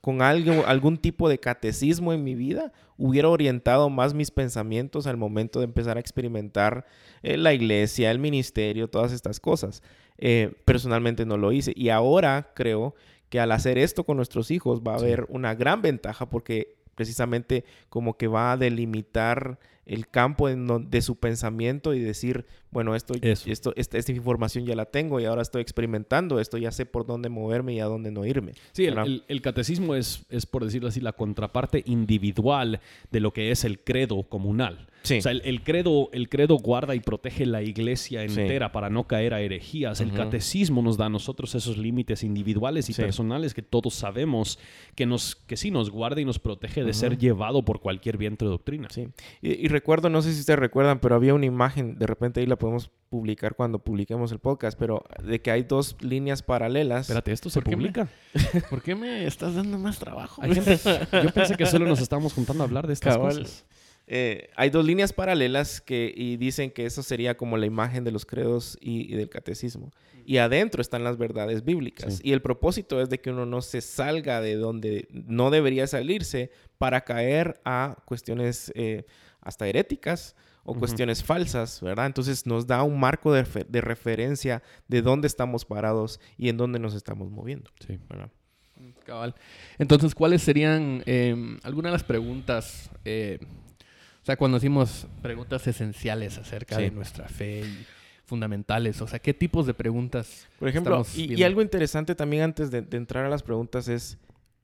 [SPEAKER 2] con algo, algún tipo de catecismo en mi vida, hubiera orientado más mis pensamientos al momento de empezar a experimentar eh, la iglesia, el ministerio, todas estas cosas. Eh, personalmente no lo hice y ahora creo que al hacer esto con nuestros hijos va a
[SPEAKER 3] Sí.
[SPEAKER 2] haber una gran ventaja porque precisamente como que va a delimitar el campo en de su pensamiento y decir, bueno, esto,
[SPEAKER 3] Eso.
[SPEAKER 2] esto, esta, esta información ya la tengo y ahora estoy experimentando esto, ya sé por dónde moverme y a dónde no irme.
[SPEAKER 3] Sí, el, el- el catecismo es, es, por decirlo así, la contraparte individual de lo que es el credo comunal.
[SPEAKER 2] Sí.
[SPEAKER 3] O sea, el, el credo, el credo guarda y protege la iglesia
[SPEAKER 2] Sí.
[SPEAKER 3] entera para no caer a herejías. El catecismo nos da a nosotros esos límites individuales y
[SPEAKER 2] Sí.
[SPEAKER 3] personales que todos sabemos que, nos, que sí nos guarda y nos protege de ser llevado por cualquier viento de doctrina.
[SPEAKER 2] Sí. Y, y recuerdo, no sé si ustedes recuerdan, pero había una imagen, de repente ahí la podemos publicar cuando publiquemos el podcast, pero de que hay dos líneas paralelas.
[SPEAKER 3] Espérate, ¿esto se
[SPEAKER 1] ¿Por qué me-
[SPEAKER 3] publica?
[SPEAKER 1] ¿Por qué me estás dando más trabajo?
[SPEAKER 3] Gente- yo pensé que solo nos estábamos juntando a hablar de estas
[SPEAKER 1] Cabal.
[SPEAKER 3] cosas.
[SPEAKER 2] Eh, hay dos líneas paralelas que y dicen que eso sería como la imagen de los credos y, y del catecismo. Y adentro están las verdades bíblicas.
[SPEAKER 3] Sí.
[SPEAKER 2] Y el propósito es de que uno no se salga de donde no debería salirse para caer a cuestiones eh, hasta heréticas o
[SPEAKER 3] Ujú.
[SPEAKER 2] cuestiones falsas, ¿verdad? Entonces nos da un marco de, refer- de referencia de dónde estamos parados y en dónde nos estamos moviendo,
[SPEAKER 3] Sí.
[SPEAKER 2] ¿verdad?
[SPEAKER 1] Cabal. Entonces, ¿cuáles serían eh, algunas de las preguntas? O sea, cuando decimos preguntas esenciales acerca
[SPEAKER 2] Sí.
[SPEAKER 1] de nuestra fe y fundamentales, o sea, ¿qué tipos de preguntas?
[SPEAKER 2] Por ejemplo, y, algo interesante también antes de, de entrar a las preguntas es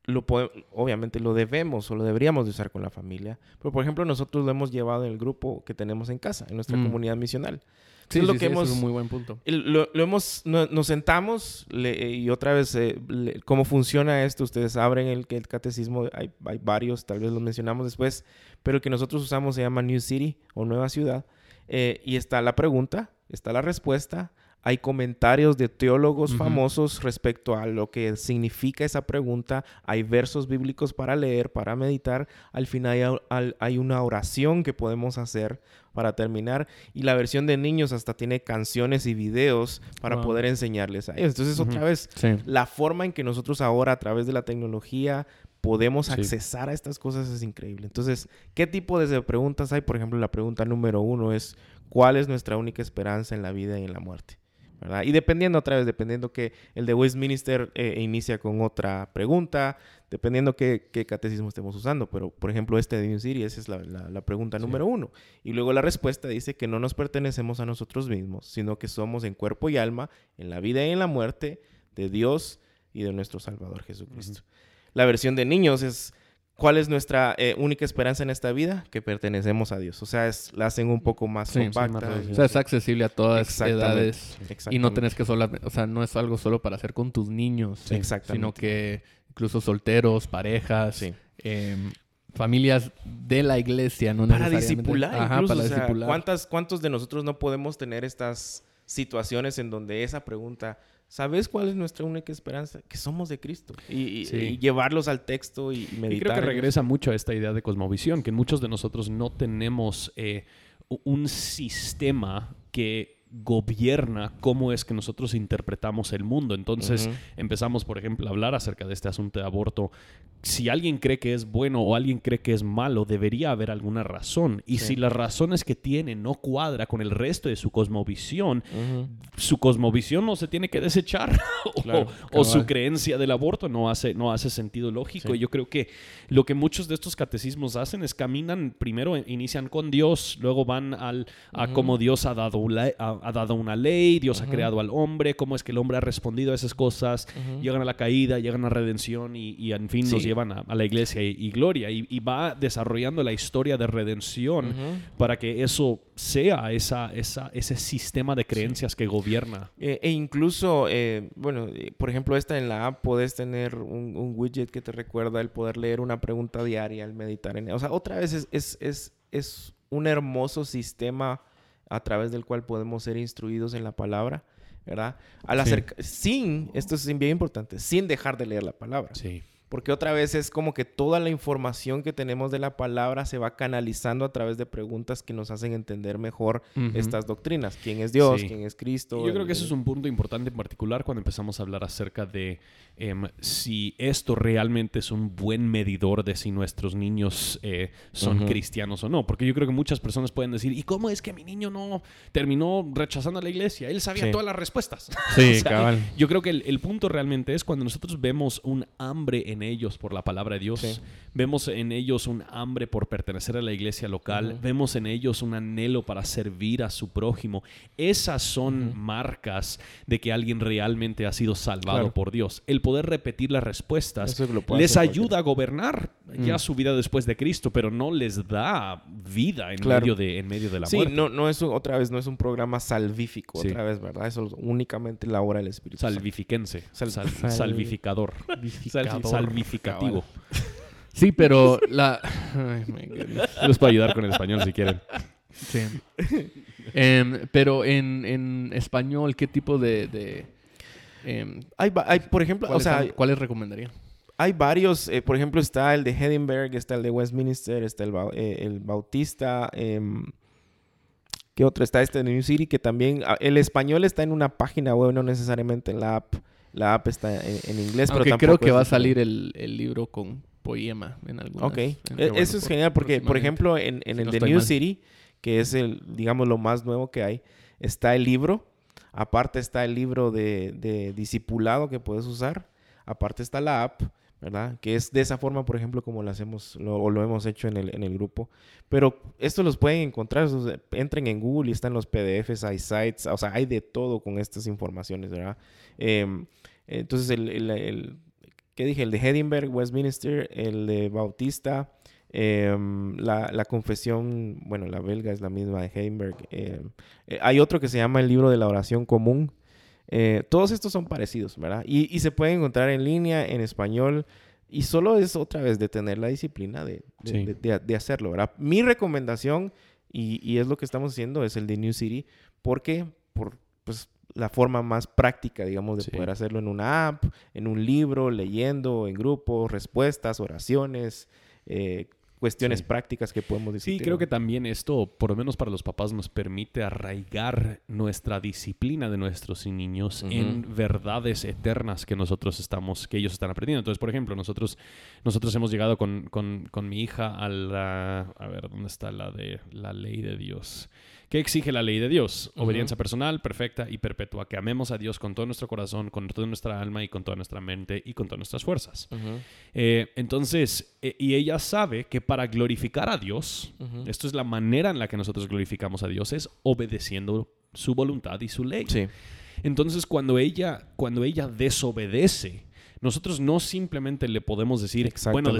[SPEAKER 2] lo obviamente lo debemos o lo deberíamos de usar con la familia. Pero, por ejemplo, nosotros lo hemos llevado en el grupo que tenemos en casa, en nuestra
[SPEAKER 1] Mm.
[SPEAKER 2] comunidad misional.
[SPEAKER 1] Sí,
[SPEAKER 2] es lo
[SPEAKER 1] sí,
[SPEAKER 2] que
[SPEAKER 1] sí,
[SPEAKER 2] hemos-
[SPEAKER 1] es un muy buen punto.
[SPEAKER 2] Lo, lo hemos, no- nos sentamos le- y otra vez, eh, le- ¿cómo funciona esto? Ustedes abren el, el catecismo, hay, hay varios, tal vez los mencionamos después, pero el que nosotros usamos se llama New City o Nueva Ciudad. eh, y está la pregunta, está la respuesta, hay comentarios de teólogos famosos respecto a lo que significa esa pregunta, hay versos bíblicos para leer, para meditar, al final hay, una oración que podemos hacer para terminar y la versión de niños hasta tiene canciones y videos para
[SPEAKER 1] Wow.
[SPEAKER 2] poder enseñarles a ellos. Entonces, otra vez,
[SPEAKER 1] Sí.
[SPEAKER 2] la forma en que nosotros ahora a través de la tecnología podemos
[SPEAKER 3] Sí.
[SPEAKER 2] accesar a estas cosas es increíble. Entonces, ¿qué tipo de preguntas hay? Por ejemplo, la pregunta número uno es, ¿cuál es nuestra única esperanza en la vida y en la muerte? ¿Verdad? Y dependiendo otra vez, dependiendo que el de Westminster eh, inicia con otra pregunta, dependiendo qué, qué catecismo estemos usando. Pero, por ejemplo, este de New City, esa es la, la- la pregunta
[SPEAKER 3] Sí.
[SPEAKER 2] número uno. Y luego la respuesta dice que no nos pertenecemos a nosotros mismos, sino que somos en cuerpo y alma, en la vida y en la muerte, de Dios y de nuestro Salvador Jesucristo. La versión de niños es, ¿cuál es nuestra eh, única esperanza en esta vida? Que pertenecemos a Dios. O sea, es, la hacen un poco más
[SPEAKER 1] Sí, sí,
[SPEAKER 3] más
[SPEAKER 2] compacta.
[SPEAKER 1] O sea, es accesible a todas
[SPEAKER 2] Exactamente.
[SPEAKER 1] edades. Y no
[SPEAKER 2] Exactamente.
[SPEAKER 1] tenés que solo, o sea, no es algo solo para hacer con tus niños,
[SPEAKER 2] Sí, exactamente.
[SPEAKER 1] sino que incluso solteros, parejas,
[SPEAKER 2] Sí.
[SPEAKER 1] em, familias de la iglesia, no
[SPEAKER 2] Para discipular,
[SPEAKER 1] Ajá,
[SPEAKER 2] incluso.
[SPEAKER 1] para
[SPEAKER 2] o sea,
[SPEAKER 1] discipular.
[SPEAKER 2] ¿cuántas, ¿Cuántos de nosotros no podemos tener estas situaciones en donde esa pregunta, ¿sabes cuál es nuestra única esperanza? Que somos de Cristo. Y, y-
[SPEAKER 3] Sí.
[SPEAKER 2] y llevarlos al texto y, y meditar.
[SPEAKER 3] Y creo que regresa mucho a esta idea de cosmovisión, que muchos de nosotros no tenemos eh, un sistema que gobierna cómo es que nosotros interpretamos el mundo. Entonces empezamos, por ejemplo, a hablar acerca de este asunto de aborto. Si alguien cree que es bueno o alguien cree que es malo, debería haber alguna razón. Y
[SPEAKER 2] Sí.
[SPEAKER 3] si las razones que tiene no cuadra con el resto de su cosmovisión, su cosmovisión no se tiene que desechar o,
[SPEAKER 2] Claro,
[SPEAKER 3] o su creencia del aborto no hace, no hace sentido lógico.
[SPEAKER 2] Sí.
[SPEAKER 3] Y yo creo que lo que muchos de estos catecismos hacen es caminan, primero inician con Dios, luego van al, a
[SPEAKER 2] Ujú.
[SPEAKER 3] cómo Dios ha dado, la- ha dado una ley, Dios ha creado al hombre, cómo es que el hombre ha respondido a esas cosas, llegan a la caída, llegan a la redención y, y en fin nos
[SPEAKER 2] Sí.
[SPEAKER 3] llevan a, a la iglesia y, y gloria. Y, y va desarrollando la historia de redención para que eso sea esa, esa, ese sistema de creencias que gobierna.
[SPEAKER 2] Eh, e incluso, eh, bueno, eh, por ejemplo, esta en la app puedes tener un, un widget que te recuerda el poder leer una pregunta diaria, el meditar en O sea, otra vez es, es, es, es un hermoso sistema a través del cual podemos ser instruidos en la palabra, ¿verdad? Al
[SPEAKER 1] Sí.
[SPEAKER 2] sin, esto es bien importante, sin dejar de leer la palabra.
[SPEAKER 3] Sí.
[SPEAKER 2] Porque otra vez es como que toda la información que tenemos de la palabra se va canalizando a través de preguntas que nos hacen entender mejor estas doctrinas. ¿Quién es Dios?
[SPEAKER 3] Sí.
[SPEAKER 2] ¿Quién es Cristo?
[SPEAKER 3] Yo creo que eso es un punto importante en particular cuando empezamos a hablar acerca de em, si esto realmente es un buen medidor de si nuestros niños eh, son cristianos o no. Porque yo creo que muchas personas pueden decir, ¿y cómo es que mi niño no terminó rechazando a la iglesia? Él sabía
[SPEAKER 2] Sí.
[SPEAKER 3] todas las respuestas.
[SPEAKER 1] Sí,
[SPEAKER 3] O sea,
[SPEAKER 1] cabal.
[SPEAKER 3] Yo creo que el, el punto realmente es cuando nosotros vemos un hambre en ellos por la palabra de Dios,
[SPEAKER 2] Sí.
[SPEAKER 3] vemos en ellos un hambre por pertenecer a la iglesia local, vemos en ellos un anhelo para servir a su prójimo. Esas son marcas de que alguien realmente ha sido salvado
[SPEAKER 2] Claro.
[SPEAKER 3] por Dios. El poder repetir las respuestas les ayuda a gobernar ya
[SPEAKER 1] Mm.
[SPEAKER 3] su vida después de Cristo, pero no les da vida en,
[SPEAKER 2] Claro.
[SPEAKER 3] medio, de, en medio de la
[SPEAKER 2] sí,
[SPEAKER 3] muerte.
[SPEAKER 2] no, no es un- otra vez, no es un programa salvífico,
[SPEAKER 3] Sí.
[SPEAKER 2] otra vez, ¿verdad? Eso es únicamente la obra del Espíritu.
[SPEAKER 3] Salvifiquense,
[SPEAKER 2] Sal-
[SPEAKER 3] sal-
[SPEAKER 2] sal-
[SPEAKER 3] salvificador, Salvificativo.
[SPEAKER 1] Sí, pero la... Ay,
[SPEAKER 3] les puedo ayudar con el español si quieren.
[SPEAKER 1] Sí. Em, pero en, en español, ¿qué tipo de... de em,
[SPEAKER 2] Hay, hay, por ejemplo, o
[SPEAKER 1] ¿cuáles,
[SPEAKER 2] sea,
[SPEAKER 1] son- ¿Cuáles recomendaría?
[SPEAKER 2] hay varios, eh, por ejemplo, está el de Edinburgh, está el de Westminster, está el, eh, el Bautista, em, ¿qué otro? Está este de New City, que también, ah, el español está en una página web, no necesariamente en la app. La app está en, en inglés,
[SPEAKER 1] Aunque
[SPEAKER 2] pero
[SPEAKER 1] creo que va a salir el, el libro con poema en algunas.
[SPEAKER 2] Ok,
[SPEAKER 1] en-
[SPEAKER 2] E-
[SPEAKER 1] bueno,
[SPEAKER 2] eso es
[SPEAKER 1] por-
[SPEAKER 2] genial porque, por ejemplo, en, en
[SPEAKER 1] Si
[SPEAKER 2] el
[SPEAKER 1] no estoy
[SPEAKER 2] New
[SPEAKER 1] mal.
[SPEAKER 2] City, que es el, digamos, lo más nuevo que hay, está el libro, aparte está el libro de, de discipulado que puedes usar, aparte está la app, ¿verdad? Que es de esa forma, por ejemplo, como lo hacemos o lo hemos hecho en el, en el grupo. Pero esto los pueden encontrar, entren en Google y están los PDFs, hay sites, o sea, hay de todo con estas informaciones, ¿verdad? Em, entonces, el, el- ¿qué dije? El de Edinburgh, Westminster, el de Bautista, em, la, la confesión, bueno, la belga es la misma de Edinburgh. em, eh, hay otro que se llama el libro de la oración común. Eh, todos estos son parecidos, ¿verdad? Y, y se pueden encontrar en línea, en español. Y solo es otra vez de tener la disciplina de, de-
[SPEAKER 3] Sí.
[SPEAKER 2] de- de- de hacerlo, ¿verdad? Mi recomendación, y, y es lo que estamos haciendo, es el de New City, porque por pues, la forma más práctica, digamos, de
[SPEAKER 3] Sí.
[SPEAKER 2] poder hacerlo en una app, en un libro, leyendo, en grupo, respuestas, oraciones, eh, cuestiones
[SPEAKER 3] Sí.
[SPEAKER 2] prácticas que podemos
[SPEAKER 3] Sí,
[SPEAKER 2] discutir.
[SPEAKER 3] creo
[SPEAKER 2] ¿no?
[SPEAKER 3] que también esto, por lo menos para los papás, nos permite arraigar nuestra disciplina de nuestros niños en verdades eternas que nosotros estamos, que ellos están aprendiendo. Entonces, por ejemplo, nosotros, nosotros hemos llegado con, con- con mi hija a la, a ver, ¿dónde está la de la ley de Dios? ¿Qué exige la ley de Dios? Obediencia personal, perfecta y perpetua. Que amemos a Dios con todo nuestro corazón, con toda nuestra alma y con toda nuestra mente y con todas nuestras fuerzas. Eh, entonces, eh, y ella sabe que para glorificar a Dios, esto es la manera en la que nosotros glorificamos a Dios, es obedeciendo su voluntad y su ley.
[SPEAKER 2] Sí.
[SPEAKER 3] Entonces, cuando ella, cuando ella desobedece, nosotros no simplemente le podemos decir, bueno,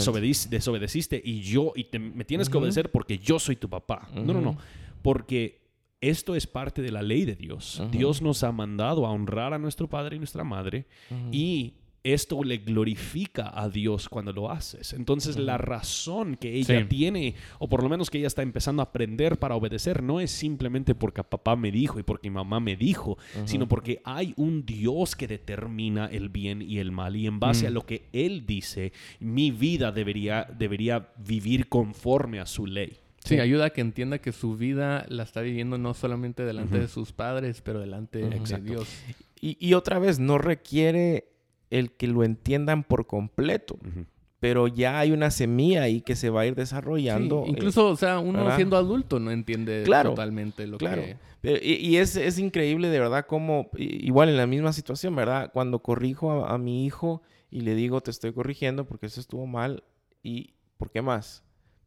[SPEAKER 3] desobedeciste y yo, y te- me tienes que obedecer porque yo soy tu papá. No, no, no. Porque esto es parte de la ley de Dios. Dios nos ha mandado a honrar a nuestro padre y nuestra madre y esto le glorifica a Dios cuando lo haces. Entonces la razón que ella
[SPEAKER 1] Sí.
[SPEAKER 3] tiene, o por lo menos que ella está empezando a aprender para obedecer, no es simplemente porque papá me dijo y porque mamá me dijo, sino porque hay un Dios que determina el bien y el mal. Y en base
[SPEAKER 1] Mm.
[SPEAKER 3] a lo que Él dice, mi vida debería, debería vivir conforme a su ley.
[SPEAKER 1] Sí, ayuda a que entienda que su vida la está viviendo no solamente delante de sus padres, pero delante de. Dios.
[SPEAKER 2] Y, y otra vez, no requiere el que lo entiendan por completo, pero ya hay una semilla ahí que se va a ir
[SPEAKER 1] Sí,
[SPEAKER 2] desarrollando. eh,
[SPEAKER 1] incluso, o sea, uno
[SPEAKER 2] ¿verdad?
[SPEAKER 1] siendo adulto no entiende
[SPEAKER 2] Claro,
[SPEAKER 1] totalmente lo
[SPEAKER 2] claro.
[SPEAKER 1] que...
[SPEAKER 2] Pero- y y es, es increíble de verdad como, igual en la misma situación, ¿verdad? Cuando corrijo a, a mi hijo y le digo, te estoy corrigiendo porque eso estuvo mal, ¿y por qué más?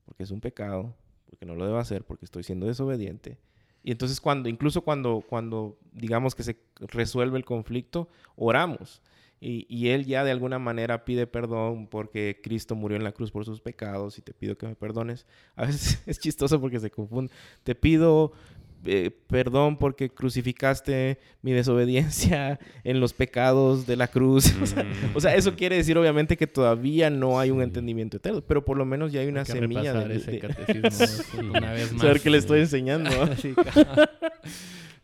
[SPEAKER 2] Porque es un pecado, porque no lo debo hacer, porque estoy siendo desobediente. Y entonces cuando, incluso cuando, cuando digamos que se resuelve el conflicto, oramos. Y, y él ya de alguna manera pide perdón porque Cristo murió en la cruz por sus pecados y te pido que me perdones. A veces es chistoso porque se confunde. Te pido eh, perdón porque crucificaste mi desobediencia en los pecados de la cruz. O sea, o sea, eso quiere decir obviamente que todavía no hay un
[SPEAKER 3] Sí.
[SPEAKER 2] entendimiento eterno, pero por lo menos ya hay una
[SPEAKER 1] Hay que
[SPEAKER 2] semilla de,
[SPEAKER 1] ese
[SPEAKER 2] de-
[SPEAKER 1] catecismo una vez más.
[SPEAKER 2] saber que le estoy enseñando.
[SPEAKER 1] Sí, ca-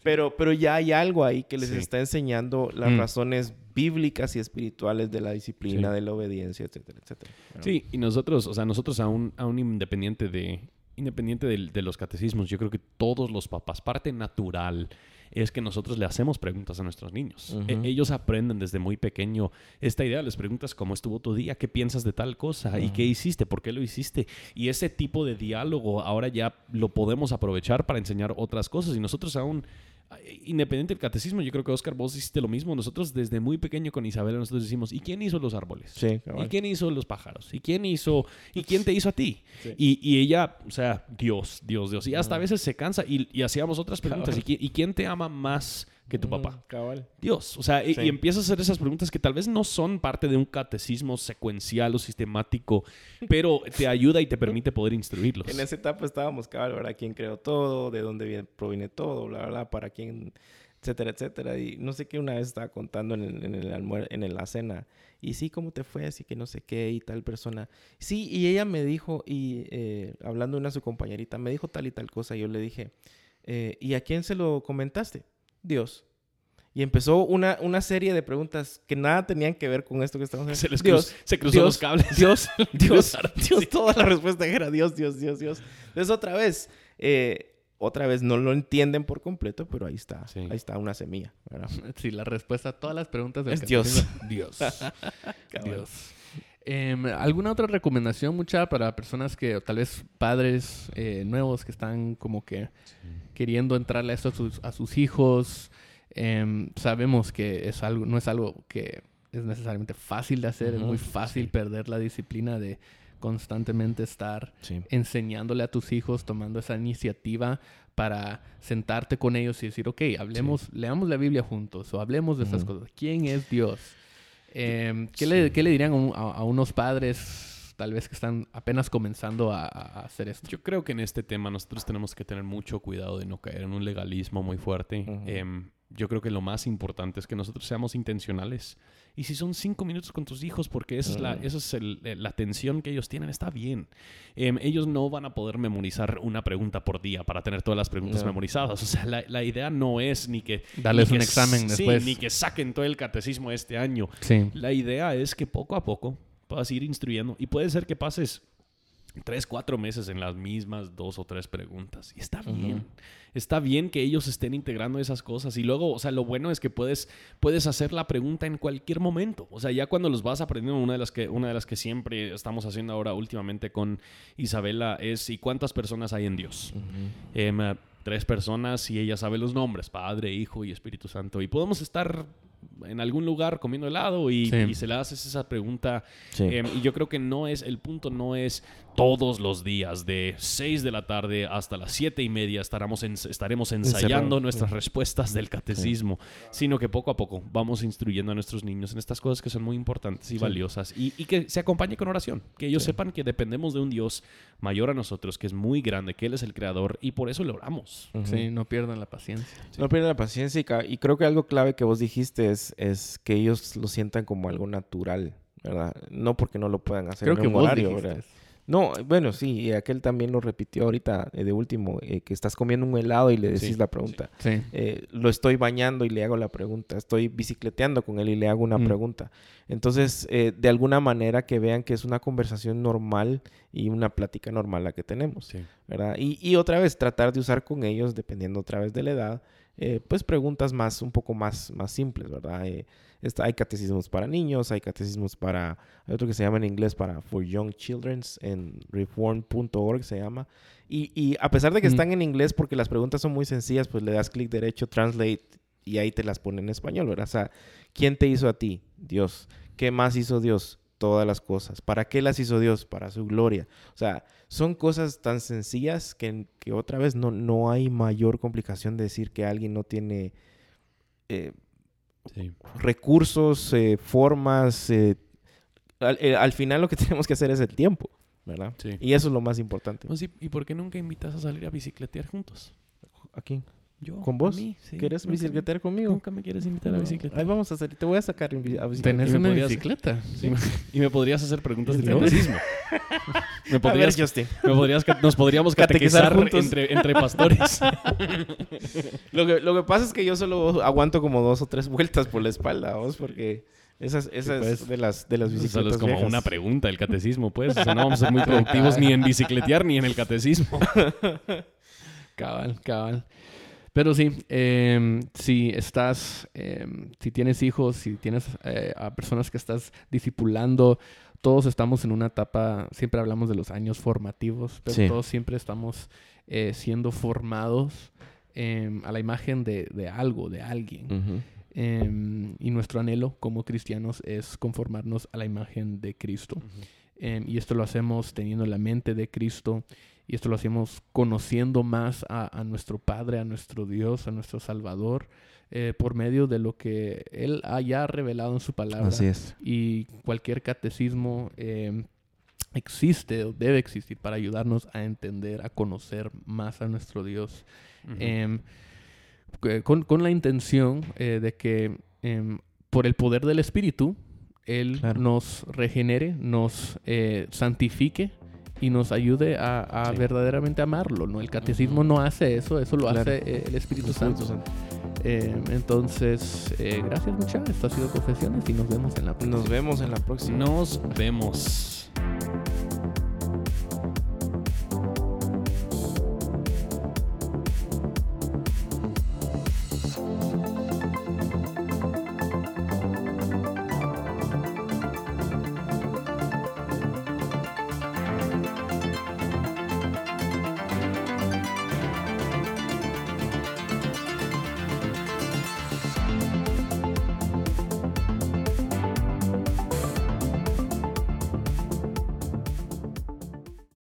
[SPEAKER 2] Pero, pero ya hay algo ahí que les
[SPEAKER 3] Sí.
[SPEAKER 2] está enseñando las
[SPEAKER 1] Mm.
[SPEAKER 2] razones bíblicas y espirituales de la disciplina,
[SPEAKER 3] Sí.
[SPEAKER 2] de la obediencia, etcétera, etcétera.
[SPEAKER 3] Sí, y nosotros, o sea, nosotros aún, aún independiente de independiente de, los catecismos, yo creo que todos los papás, parte natural es que nosotros le hacemos preguntas a nuestros niños. E- ellos aprenden desde muy pequeño esta idea, les preguntas cómo estuvo tu día, qué piensas de tal cosa y qué hiciste, por qué lo hiciste. Y ese tipo de diálogo ahora ya lo podemos aprovechar para enseñar otras cosas y nosotros aún independiente del catecismo, yo creo que Oscar, vos hiciste lo mismo. Nosotros desde muy pequeño con Isabela nosotros decimos, ¿y quién hizo los árboles?
[SPEAKER 2] Sí,
[SPEAKER 3] ¿Y quién hizo los pájaros? ¿Y quién hizo? ¿Y quién te hizo a ti?
[SPEAKER 2] Sí.
[SPEAKER 3] Y, y ella, o sea, Dios, Dios, Dios. Y hasta a veces se cansa y, y hacíamos otras preguntas. ¿Y quién, y quién te ama más que tu papá?
[SPEAKER 2] Ujú, Cabal.
[SPEAKER 3] Dios. O sea, y,
[SPEAKER 2] Sí.
[SPEAKER 3] y empiezas a hacer esas preguntas que tal vez no son parte de un catecismo secuencial o sistemático, pero te ayuda y te permite poder instruirlos.
[SPEAKER 2] En esa etapa estábamos, cabal, ¿verdad? ¿Quién creó todo? ¿De dónde viene, proviene todo? Bla, bla, bla, para quién, etcétera, etcétera. Y no sé qué una vez estaba contando en, el, en, el almuer- en el- la cena. Y sí, ¿cómo te fue? Así que no sé qué y tal persona. Sí, y ella me dijo, y eh, hablando de una su compañerita, me dijo tal y tal cosa. Y yo le dije, eh, ¿y a quién se lo comentaste? Dios. Y empezó una, una serie de preguntas que nada tenían que ver con esto que estamos
[SPEAKER 3] Se
[SPEAKER 2] haciendo.
[SPEAKER 3] les
[SPEAKER 2] Dios,
[SPEAKER 3] cruz- se cruzó
[SPEAKER 2] Dios,
[SPEAKER 3] los cables.
[SPEAKER 2] Dios, Dios,
[SPEAKER 3] Dios.
[SPEAKER 2] Toda la respuesta era Dios, Dios, Dios, Dios. Entonces otra vez, eh, otra vez no lo entienden por completo, pero ahí está,
[SPEAKER 3] Sí.
[SPEAKER 2] ahí está una semilla, ¿verdad?
[SPEAKER 1] Sí, la respuesta a todas las preguntas del
[SPEAKER 2] Es Dios.
[SPEAKER 1] Dios. Dios. Em, ¿Alguna otra recomendación, mucha, para personas que, o tal vez padres eh, nuevos que están como que queriendo entrarle a esto a sus, a sus hijos? Em, sabemos que es algo, no es algo que es necesariamente fácil de hacer, es muy fácil
[SPEAKER 3] sí.
[SPEAKER 1] perder la disciplina de constantemente estar
[SPEAKER 2] Sí.
[SPEAKER 1] enseñándole a tus hijos, tomando esa iniciativa para sentarte con ellos y decir, ok, hablemos, leamos la Biblia juntos o hablemos de estas
[SPEAKER 2] Ujú.
[SPEAKER 1] cosas. ¿Quién es Dios? Em, ¿qué, le, qué le dirían a, un- a- a unos padres tal vez que están apenas comenzando a, hacer esto?
[SPEAKER 3] Yo creo que en este tema nosotros tenemos que tener mucho cuidado de no caer en un legalismo muy fuerte. Yo creo que lo más importante es que nosotros seamos intencionales. Y si son cinco minutos con tus hijos, porque esa es la, esa es el- eh, la atención que ellos tienen, está bien. Em, ellos no van a poder memorizar una pregunta por día para tener todas las preguntas
[SPEAKER 2] No.
[SPEAKER 3] memorizadas. O sea, la, la idea no es ni que...
[SPEAKER 1] Darles
[SPEAKER 3] ni
[SPEAKER 1] un
[SPEAKER 3] que
[SPEAKER 1] examen
[SPEAKER 3] s- sí,
[SPEAKER 1] después.
[SPEAKER 3] ni que saquen todo el catecismo este año.
[SPEAKER 1] Sí.
[SPEAKER 3] La idea es que poco a poco puedas ir instruyendo y puede ser que pases tres, cuatro meses en las mismas dos o tres preguntas. Y está bien. Está bien que ellos estén integrando esas cosas. Y luego, o sea, lo bueno es que puedes, puedes hacer la pregunta en cualquier momento. O sea, ya cuando los vas aprendiendo, una de las que, una de las que siempre estamos haciendo ahora últimamente con Isabela es ¿y cuántas personas hay en Dios? Em, eh, tres personas y ella sabe los nombres, Padre, Hijo y Espíritu Santo. Y podemos estar en algún lugar comiendo helado y,
[SPEAKER 1] Sí.
[SPEAKER 3] y se le haces esa pregunta.
[SPEAKER 2] Sí.
[SPEAKER 3] Em, y yo creo que no es, el punto no es todos los días, de 6 de la tarde hasta las siete y media estaremos, ens- estaremos ensayando
[SPEAKER 2] Encerrado.
[SPEAKER 3] nuestras respuestas del catecismo, sino que poco a poco vamos instruyendo a nuestros niños en estas cosas que son muy importantes y valiosas y, y que se acompañe con oración, que ellos sepan que dependemos de un Dios mayor a nosotros, que es muy grande, que Él es el creador y por eso le oramos.
[SPEAKER 1] Sí, no pierdan la paciencia.
[SPEAKER 2] No pierdan la paciencia y, creo que algo clave que vos dijiste es, es que ellos lo sientan como algo natural, ¿verdad? No porque no lo puedan hacer
[SPEAKER 1] Creo
[SPEAKER 2] en
[SPEAKER 1] que
[SPEAKER 2] un
[SPEAKER 1] vos
[SPEAKER 2] horario,
[SPEAKER 1] dijiste
[SPEAKER 2] ¿verdad?
[SPEAKER 1] eso.
[SPEAKER 2] No, bueno, sí, y aquel también lo repitió ahorita eh, de último, eh, que estás comiendo un helado y le decís
[SPEAKER 3] Sí,
[SPEAKER 2] la pregunta.
[SPEAKER 1] Sí.
[SPEAKER 2] Eh, lo estoy bañando y le hago la pregunta. Estoy bicicleteando con él y le hago una
[SPEAKER 1] Mm.
[SPEAKER 2] pregunta. Entonces, eh, de alguna manera que vean que es una conversación normal y una plática normal la que tenemos.
[SPEAKER 3] Sí.
[SPEAKER 2] ¿verdad? Y, y otra vez tratar de usar con ellos, dependiendo otra vez de la edad, eh, pues preguntas más, un poco más, más simples, ¿verdad? Está- hay catecismos para niños, hay catecismos para, hay otro que se llama en inglés para For Young Children, en reform.org se llama. Y, y a pesar de que
[SPEAKER 1] Mm.
[SPEAKER 2] están en inglés, porque las preguntas son muy sencillas, pues le das clic derecho, translate, y ahí te las pone en español, ¿verdad? O sea, ¿quién te hizo a ti? Dios. ¿Qué más hizo Dios? Todas las cosas. ¿Para qué las hizo Dios? Para su gloria. O sea, son cosas tan sencillas que, que otra vez no, no hay mayor complicación de decir que alguien no tiene eh,
[SPEAKER 3] Sí.
[SPEAKER 2] recursos, eh, formas. eh, al, eh, al final lo que tenemos que hacer es el tiempo, ¿verdad?
[SPEAKER 3] Sí.
[SPEAKER 2] Y eso es lo más importante.
[SPEAKER 3] Pues sí, ¿Y por qué nunca invitas a salir a bicicletear juntos?
[SPEAKER 2] Aquí.
[SPEAKER 3] Yo.
[SPEAKER 2] ¿Con vos?
[SPEAKER 3] mí, sí.
[SPEAKER 2] ¿Quieres bicicletear conmigo?
[SPEAKER 3] Nunca me quieres invitar a bicicletear.
[SPEAKER 2] Ahí vamos a salir. Te voy a sacar a bicicleta.
[SPEAKER 1] ¿Tenés
[SPEAKER 3] Y me
[SPEAKER 1] una
[SPEAKER 3] podrías-
[SPEAKER 1] bicicleta?
[SPEAKER 3] Sí. Y me podrías hacer preguntas del
[SPEAKER 1] ¿No?
[SPEAKER 3] catecismo. Me
[SPEAKER 2] A ver,
[SPEAKER 3] podrías,
[SPEAKER 2] Justin.
[SPEAKER 3] me podrías ca- nos podríamos
[SPEAKER 2] Catequizar
[SPEAKER 3] entre, entre pastores.
[SPEAKER 2] Lo que, lo que pasa es que yo solo aguanto como dos o tres vueltas por la espalda, vos, porque esas, esas
[SPEAKER 1] pues.
[SPEAKER 2] de las de las bicicletas
[SPEAKER 3] Solo es como
[SPEAKER 2] viejas.
[SPEAKER 3] una pregunta el catecismo, pues. O sea, no vamos a ser muy productivos ni en bicicletear ni en el catecismo.
[SPEAKER 1] Cabal, cabal. Pero sí, em, si estás, em, si tienes hijos, si tienes eh, a personas que estás discipulando, todos estamos en una etapa, siempre hablamos de los años formativos, pero
[SPEAKER 2] Sí.
[SPEAKER 1] todos siempre estamos eh, siendo formados em, a la imagen de, de algo, de alguien. Y nuestro anhelo como cristianos es conformarnos a la imagen de Cristo. Y esto lo hacemos teniendo la mente de Cristo. Y esto lo hacemos conociendo más a, a nuestro Padre, a nuestro Dios, a nuestro Salvador, eh, por medio de lo que Él haya revelado en su palabra.
[SPEAKER 2] Así es.
[SPEAKER 1] Y cualquier catecismo em, existe o debe existir para ayudarnos a entender, a conocer más a nuestro Dios. Em, con, con la intención eh, de que em, por el poder del Espíritu, Él
[SPEAKER 2] Claro.
[SPEAKER 1] nos regenere, nos eh, santifique y nos ayude a, a
[SPEAKER 3] Sí.
[SPEAKER 1] verdaderamente amarlo. ¿no? El catecismo no hace eso, eso lo
[SPEAKER 2] Claro.
[SPEAKER 1] hace eh, el Espíritu,
[SPEAKER 2] El
[SPEAKER 1] Santo.
[SPEAKER 2] Santo.
[SPEAKER 1] Em, entonces, eh, gracias muchachos. Esto ha sido Confesiones y nos vemos en la próxima.
[SPEAKER 2] Nos vemos en la próxima.
[SPEAKER 3] Nos vemos.